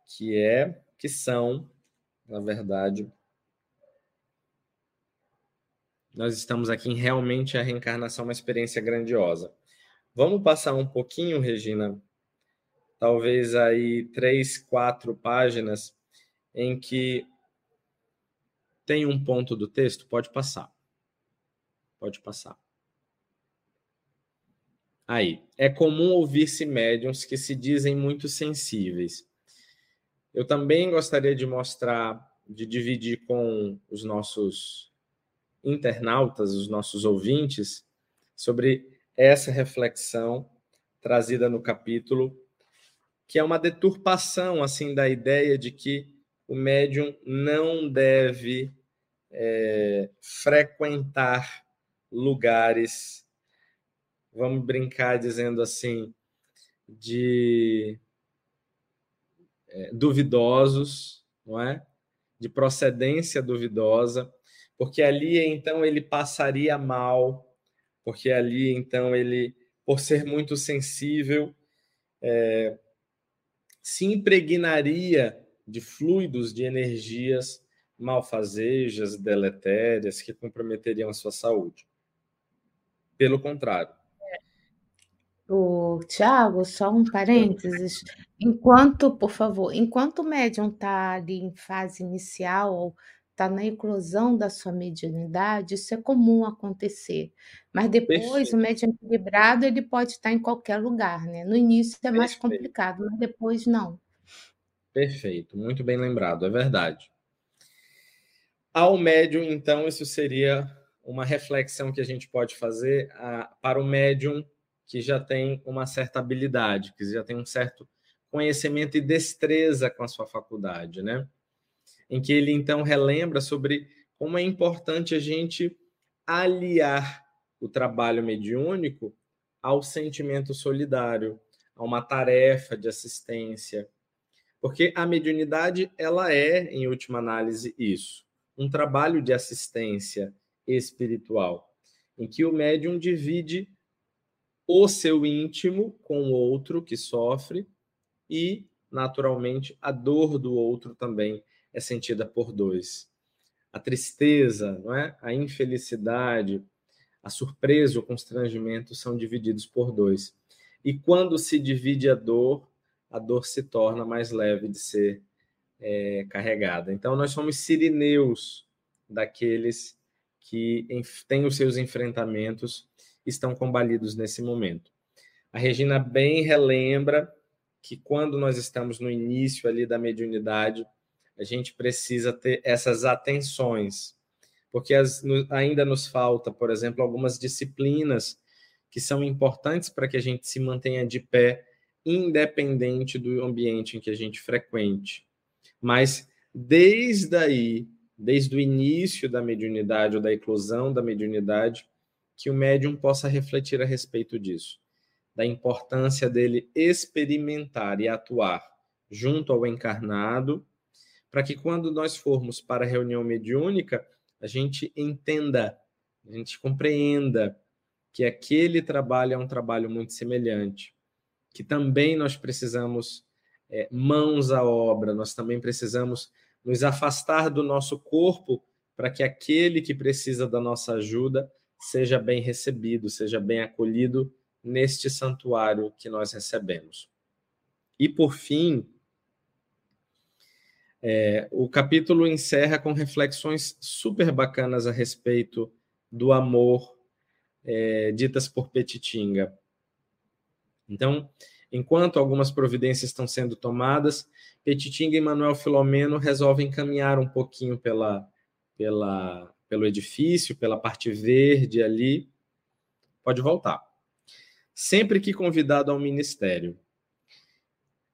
que é que são, na verdade, nós estamos aqui em realmente a reencarnação uma experiência grandiosa. Vamos passar um pouquinho, Regina, talvez aí três, quatro páginas em que tem um ponto do texto, pode passar. Pode passar. Aí, é comum ouvir-se médiums que se dizem muito sensíveis. Eu também gostaria de mostrar, de dividir com os nossos internautas, os nossos ouvintes, sobre essa reflexão trazida no capítulo, que é uma deturpação assim da ideia de que o médium não deve é, frequentar lugares, vamos brincar dizendo assim, de é, duvidosos, não é? De procedência duvidosa, porque ali então ele passaria mal, porque ali então ele, por ser muito sensível, é, se impregnaria de fluidos, de energias malfazejas, deletérias, que comprometeriam a sua saúde. Pelo contrário. O Tiago, só um parênteses. Enquanto, por favor, enquanto o médium está ali em fase inicial ou está na eclosão da sua mediunidade, isso é comum acontecer. Mas depois, Perfeito. o médium equilibrado, ele pode estar em qualquer lugar, né? No início é mais Perfeito. complicado, mas depois não. Perfeito, muito bem lembrado, é verdade. Ao médium, então, isso seria uma reflexão que a gente pode fazer a, para o médium que já tem uma certa habilidade, que já tem um certo conhecimento e destreza com a sua faculdade, né? Em que ele então relembra sobre como é importante a gente aliar o trabalho mediúnico ao sentimento solidário, a uma tarefa de assistência, porque a mediunidade ela é, em última análise, isso um trabalho de assistência espiritual, em que o médium divide o seu íntimo com o outro que sofre e, naturalmente, a dor do outro também é sentida por dois. A tristeza, não é? a infelicidade, a surpresa, o constrangimento são divididos por dois. E quando se divide a dor, a dor se torna mais leve de ser é, carregada. Então, nós somos sirineus daqueles que têm os seus enfrentamentos, estão combalidos nesse momento. A Regina bem relembra que quando nós estamos no início ali da mediunidade, a gente precisa ter essas atenções, porque as, no, ainda nos falta, por exemplo, algumas disciplinas que são importantes para que a gente se mantenha de pé, independente do ambiente em que a gente frequente. Mas desde aí, desde o início da mediunidade ou da eclosão da mediunidade, que o médium possa refletir a respeito disso, da importância dele experimentar e atuar junto ao encarnado, para que quando nós formos para a reunião mediúnica, a gente entenda, a gente compreenda que aquele trabalho é um trabalho muito semelhante, que também nós precisamos é, mãos à obra, nós também precisamos nos afastar do nosso corpo para que aquele que precisa da nossa ajuda seja bem recebido, seja bem acolhido neste santuário que nós recebemos. E por fim, é, o capítulo encerra com reflexões super bacanas a respeito do amor é, ditas por Petitinga. Então, Enquanto algumas providências estão sendo tomadas, Petitinga e Manuel Filomeno resolvem caminhar um pouquinho pela, pela, pelo edifício, pela parte verde ali. Pode voltar. Sempre que convidado ao ministério,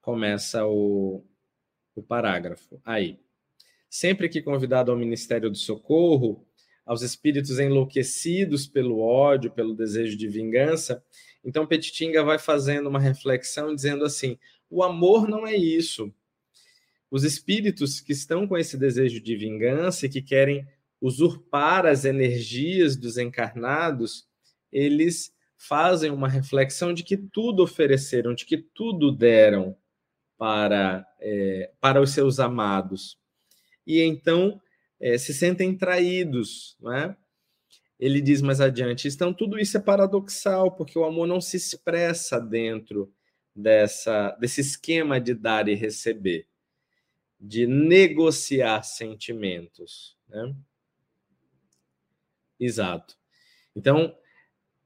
começa o, o parágrafo. Aí. Sempre que convidado ao ministério do socorro, aos espíritos enlouquecidos pelo ódio, pelo desejo de vingança, então, Petitinga vai fazendo uma reflexão dizendo assim: o amor não é isso. Os espíritos que estão com esse desejo de vingança e que querem usurpar as energias dos encarnados, eles fazem uma reflexão de que tudo ofereceram, de que tudo deram para, é, para os seus amados. E então é, se sentem traídos, não é? ele diz mais adiante: então tudo isso é paradoxal, porque o amor não se expressa dentro dessa, desse esquema de dar e receber, de negociar sentimentos. Né? Exato. Então,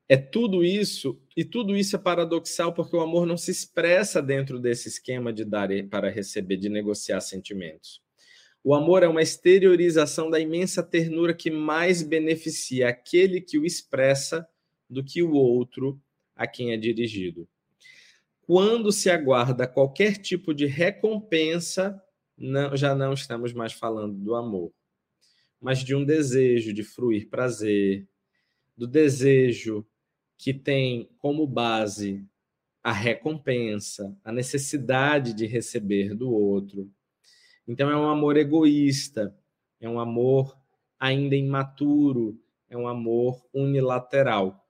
é tudo isso, e tudo isso é paradoxal porque o amor não se expressa dentro desse esquema de dar para receber, de negociar sentimentos. O amor é uma exteriorização da imensa ternura que mais beneficia aquele que o expressa do que o outro a quem é dirigido. Quando se aguarda qualquer tipo de recompensa, não, já não estamos mais falando do amor. mas de um desejo de fruir prazer, do desejo que tem como base a recompensa, a necessidade de receber do outro. Então é um amor egoísta, é um amor ainda imaturo, é um amor unilateral.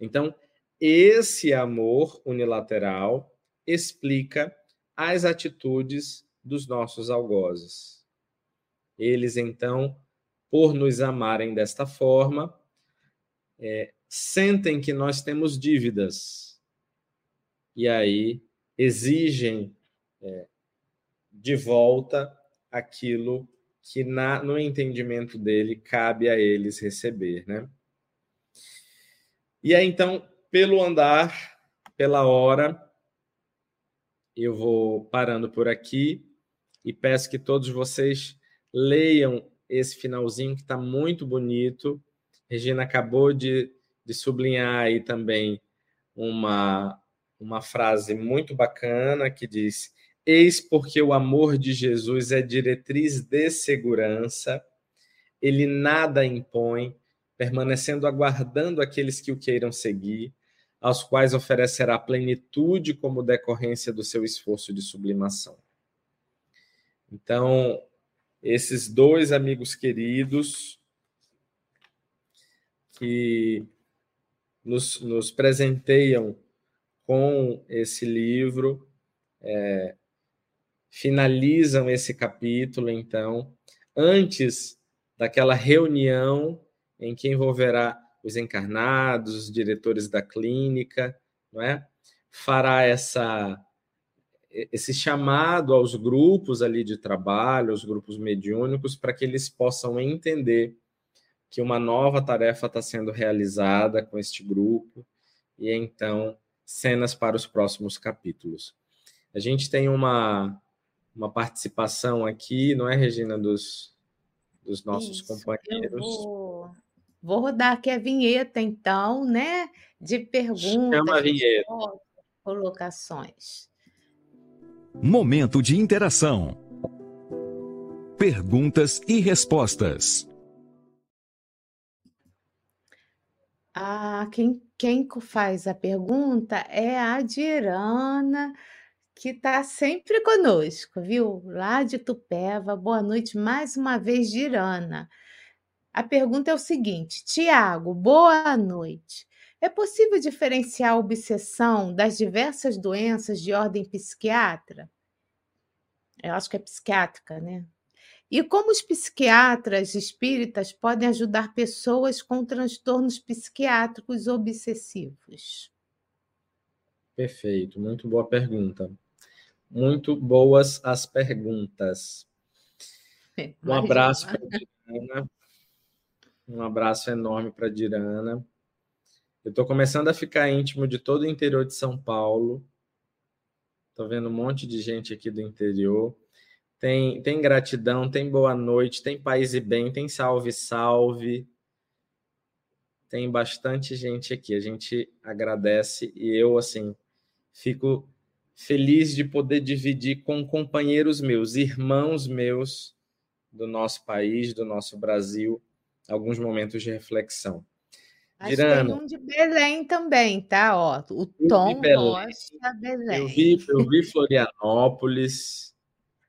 Então, esse amor unilateral explica as atitudes dos nossos algozes. Eles, então, por nos amarem desta forma, é, sentem que nós temos dívidas e aí exigem é, de volta aquilo que na, no entendimento dele cabe a eles receber, né? E aí então, pelo andar, pela hora, eu vou parando por aqui e peço que todos vocês leiam esse finalzinho que está muito bonito. Regina acabou de, de sublinhar aí também uma, uma frase muito bacana que diz: Eis porque o amor de Jesus é diretriz de segurança, ele nada impõe, permanecendo aguardando aqueles que o queiram seguir, aos quais oferecerá plenitude como decorrência do seu esforço de sublimação. Então, esses dois amigos queridos que nos, nos presenteiam com esse livro, é, finalizam esse capítulo, então, antes daquela reunião em que envolverá os encarnados, os diretores da clínica, não é? Fará essa esse chamado aos grupos ali de trabalho, aos grupos mediúnicos, para que eles possam entender que uma nova tarefa está sendo realizada com este grupo, e então cenas para os próximos capítulos. A gente tem uma, uma participação aqui, não é, Regina, dos, dos nossos Isso, companheiros. Vou, vou, rodar aqui a vinheta, então, né? De perguntas, Chama a vinheta. colocações. Momento de interação. Perguntas e respostas. Ah, quem, quem faz a pergunta é a Dirana, que está sempre conosco, viu? Lá de Tupéva. Boa noite mais uma vez, Dirana. A pergunta é o seguinte: Tiago, boa noite. É possível diferenciar a obsessão das diversas doenças de ordem psiquiatra? Eu acho que é psiquiátrica, né? E como os psiquiatras espíritas podem ajudar pessoas com transtornos psiquiátricos obsessivos? Perfeito, muito boa pergunta. Muito boas as perguntas. Um abraço para Dirana. Um abraço enorme para Dirana. Eu estou começando a ficar íntimo de todo o interior de São Paulo. Estou vendo um monte de gente aqui do interior. Tem, tem gratidão, tem boa noite, tem paz e bem, tem salve, salve. Tem bastante gente aqui. A gente agradece e eu, assim, fico feliz de poder dividir com companheiros meus, irmãos meus do nosso país, do nosso Brasil, alguns momentos de reflexão. Mas Girana, tem um de Belém também, tá? Ó, o Tom Rocha Belém. Eu vi, eu vi Florianópolis,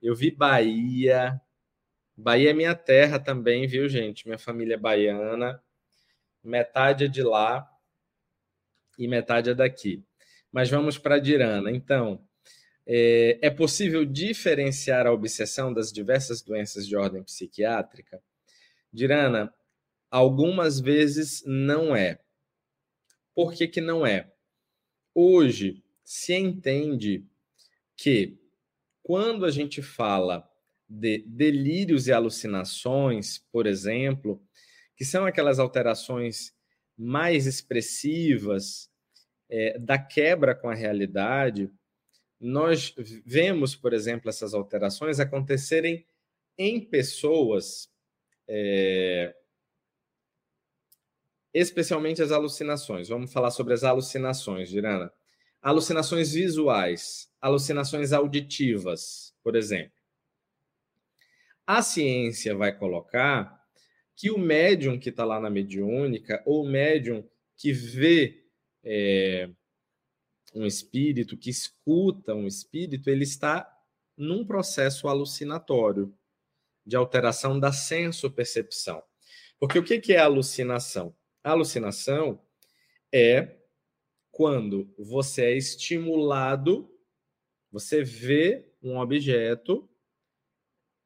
eu vi Bahia. Bahia é minha terra também, viu, gente? Minha família é baiana. Metade é de lá e metade é daqui. Mas vamos para a Dirana. Então, é, é possível diferenciar a obsessão das diversas doenças de ordem psiquiátrica? Dirana, Algumas vezes não é. Por que, que não é? Hoje se entende que quando a gente fala de delírios e alucinações, por exemplo, que são aquelas alterações mais expressivas é, da quebra com a realidade, nós vemos, por exemplo, essas alterações acontecerem em pessoas é, especialmente as alucinações. Vamos falar sobre as alucinações, Girana. Alucinações visuais, alucinações auditivas, por exemplo. A ciência vai colocar que o médium que está lá na mediúnica, ou o médium que vê é, um espírito, que escuta um espírito, ele está num processo alucinatório de alteração da senso-percepção. Porque o que é alucinação? A alucinação é quando você é estimulado, você vê um objeto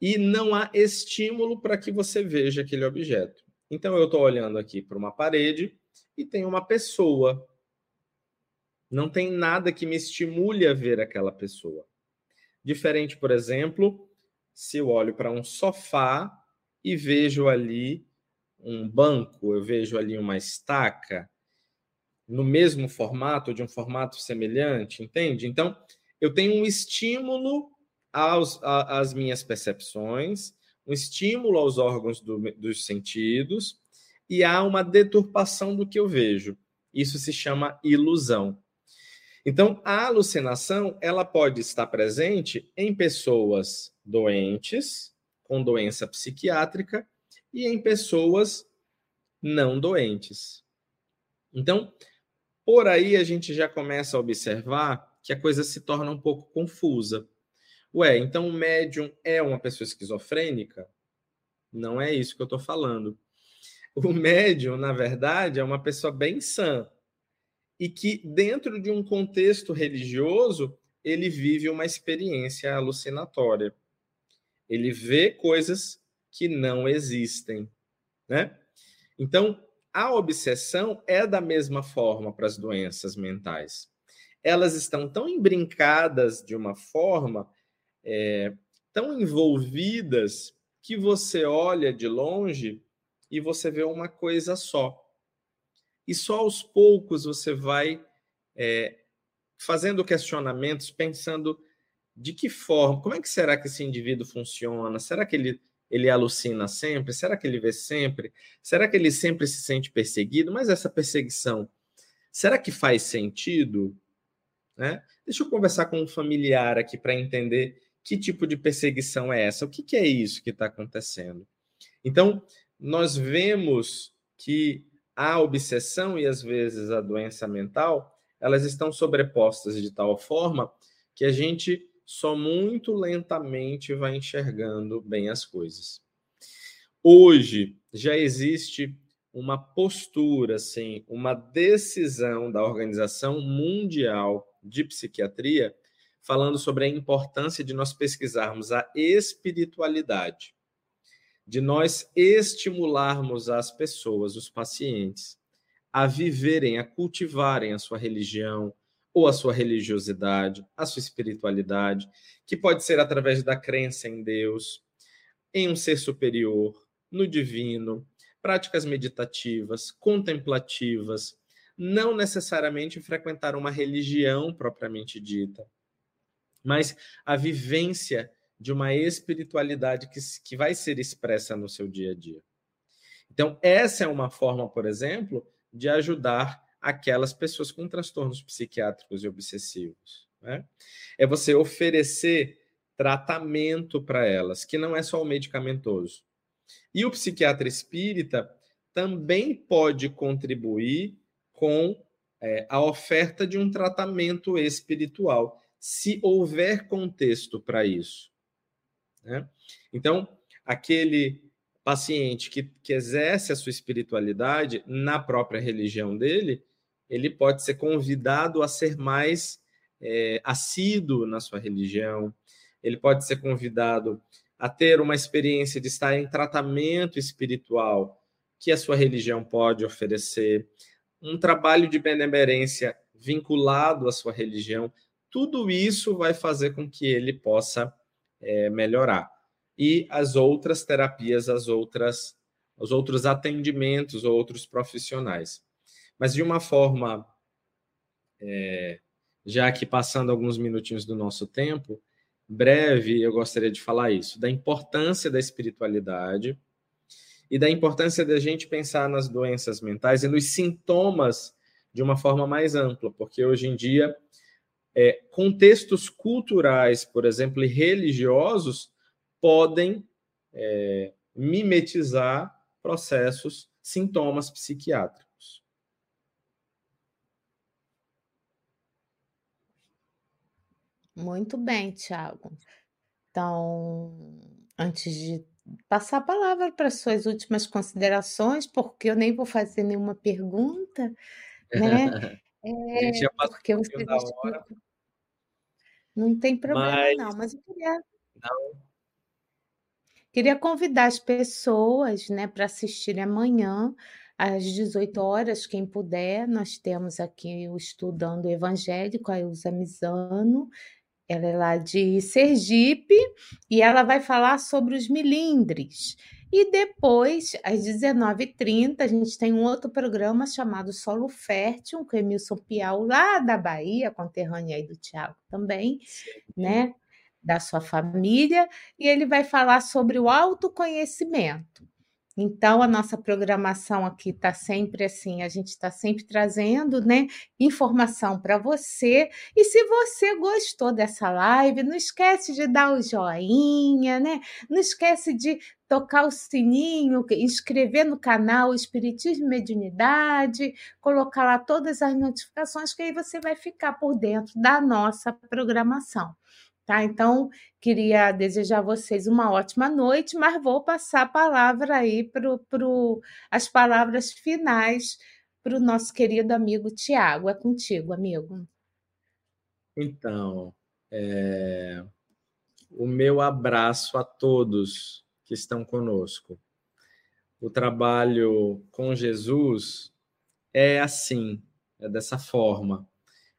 e não há estímulo para que você veja aquele objeto. Então eu estou olhando aqui para uma parede e tem uma pessoa. Não tem nada que me estimule a ver aquela pessoa. Diferente, por exemplo, se eu olho para um sofá e vejo ali um banco, eu vejo ali uma estaca, no mesmo formato, de um formato semelhante, entende? Então, eu tenho um estímulo aos, às minhas percepções, um estímulo aos órgãos do, dos sentidos, e há uma deturpação do que eu vejo. Isso se chama ilusão. Então, a alucinação ela pode estar presente em pessoas doentes, com doença psiquiátrica, e em pessoas não doentes. Então, por aí a gente já começa a observar que a coisa se torna um pouco confusa. Ué, então o médium é uma pessoa esquizofrênica? Não é isso que eu estou falando. O médium, na verdade, é uma pessoa bem sã e que, dentro de um contexto religioso, ele vive uma experiência alucinatória. Ele vê coisas que não existem, né? Então, a obsessão é da mesma forma para as doenças mentais. Elas estão tão embrincadas de uma forma, é, tão envolvidas, que você olha de longe e você vê uma coisa só. E só aos poucos você vai é, fazendo questionamentos, pensando de que forma, como é que será que esse indivíduo funciona? Será que ele ele alucina sempre? Será que ele vê sempre? Será que ele sempre se sente perseguido? Mas essa perseguição, será que faz sentido? Né? Deixa eu conversar com um familiar aqui para entender que tipo de perseguição é essa, o que, que é isso que está acontecendo. Então, nós vemos que a obsessão e às vezes a doença mental, elas estão sobrepostas de tal forma que a gente só muito lentamente vai enxergando bem as coisas. Hoje já existe uma postura, assim, uma decisão da Organização Mundial de Psiquiatria falando sobre a importância de nós pesquisarmos a espiritualidade, de nós estimularmos as pessoas, os pacientes, a viverem, a cultivarem a sua religião, ou a sua religiosidade, a sua espiritualidade, que pode ser através da crença em Deus, em um ser superior, no divino, práticas meditativas, contemplativas, não necessariamente frequentar uma religião propriamente dita, mas a vivência de uma espiritualidade que, que vai ser expressa no seu dia a dia. Então, essa é uma forma, por exemplo, de ajudar aquelas pessoas com transtornos psiquiátricos e obsessivos. Né? É você oferecer tratamento para elas, que não é só o medicamentoso. E o psiquiatra espírita também pode contribuir com é, a oferta de um tratamento espiritual, se houver contexto para isso. Né? Então, aquele paciente que, que exerce a sua espiritualidade na própria religião dele, ele pode ser convidado a ser mais é, assíduo na sua religião, ele pode ser convidado a ter uma experiência de estar em tratamento espiritual que a sua religião pode oferecer, um trabalho de benemerência vinculado à sua religião, tudo isso vai fazer com que ele possa é, melhorar. E as outras terapias, as outras, os outros atendimentos, outros profissionais. Mas de uma forma, é, já que passando alguns minutinhos do nosso tempo, breve, eu gostaria de falar isso, da importância da espiritualidade e da importância da gente pensar nas doenças mentais e nos sintomas de uma forma mais ampla, porque hoje em dia é, contextos culturais, por exemplo, e religiosos podem é, mimetizar processos, sintomas psiquiátricos. Muito bem, Tiago. Então, antes de passar a palavra para suas últimas considerações, porque eu nem vou fazer nenhuma pergunta, né? [LAUGHS] a gente já É, passou porque você da hora, explicou. Não tem problema mas não, mas eu queria não. queria convidar as pessoas, né, para assistirem amanhã às 18h, quem puder. Nós temos aqui o Estudando Evangélico, a Ilza Misano. Ela é lá de Sergipe e ela vai falar sobre os milindres. E depois, às 19h30, a gente tem um outro programa chamado Solo Fértil, com Emilson Piau, lá da Bahia, conterrânea aí do Tiago também, né? Da sua família, e ele vai falar sobre o autoconhecimento. Então, a nossa programação aqui está sempre assim, a gente está sempre trazendo, né, informação para você. E se você gostou dessa live, não esquece de dar o joinha, né? Não esquece de tocar o sininho, inscrever no canal Espiritismo e Mediunidade, colocar lá todas as notificações, que aí você vai ficar por dentro da nossa programação. Tá? Então, queria desejar a vocês uma ótima noite, mas vou passar a palavra aí para pro, as palavras finais para o nosso querido amigo Tiago. É contigo, amigo. Então, é, o meu abraço a todos que estão conosco. O trabalho com Jesus é assim, é dessa forma.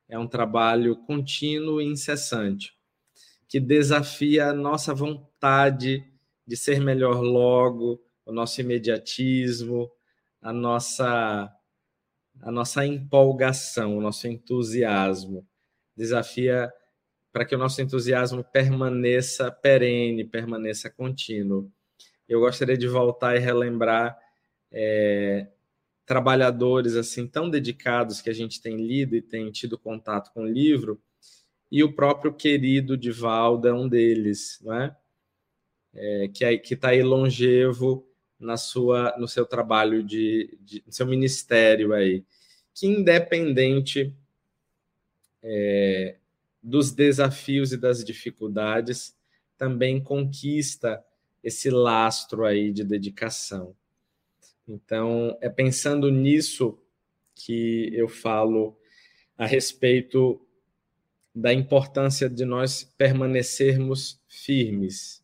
É um trabalho contínuo e incessante, que desafia a nossa vontade de ser melhor logo, o nosso imediatismo, a nossa a nossa empolgação, o nosso entusiasmo. Desafia para que o nosso entusiasmo permaneça perene, permaneça contínuo. Eu gostaria de voltar e relembrar é, trabalhadores assim tão dedicados que a gente tem lido e tem tido contato com o livro, e o próprio querido Divaldo é um deles, não é? é que está aí longevo na sua, no seu trabalho de, de no seu ministério aí, que independente é, dos desafios e das dificuldades, também conquista esse lastro aí de dedicação. Então, é pensando nisso que eu falo a respeito da importância de nós permanecermos firmes,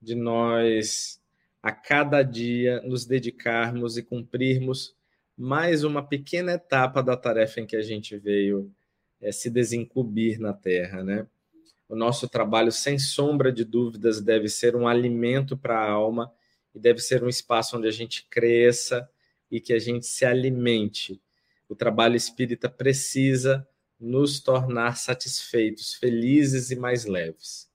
de nós a cada dia nos dedicarmos e cumprirmos mais uma pequena etapa da tarefa em que a gente veio é, se desincumbir na Terra, né? O nosso trabalho, sem sombra de dúvidas, deve ser um alimento para a alma e deve ser um espaço onde a gente cresça e que a gente se alimente. O trabalho espírita precisa nos tornar satisfeitos, felizes e mais leves.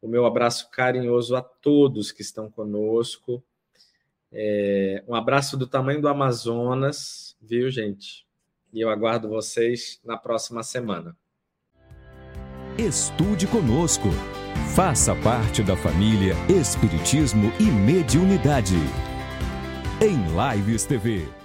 O meu abraço carinhoso a todos que estão conosco. É, um abraço do tamanho do Amazonas, viu, gente? E eu aguardo vocês na próxima semana. Estude conosco. Faça parte da família Espiritismo e Mediunidade. Em Lives TV.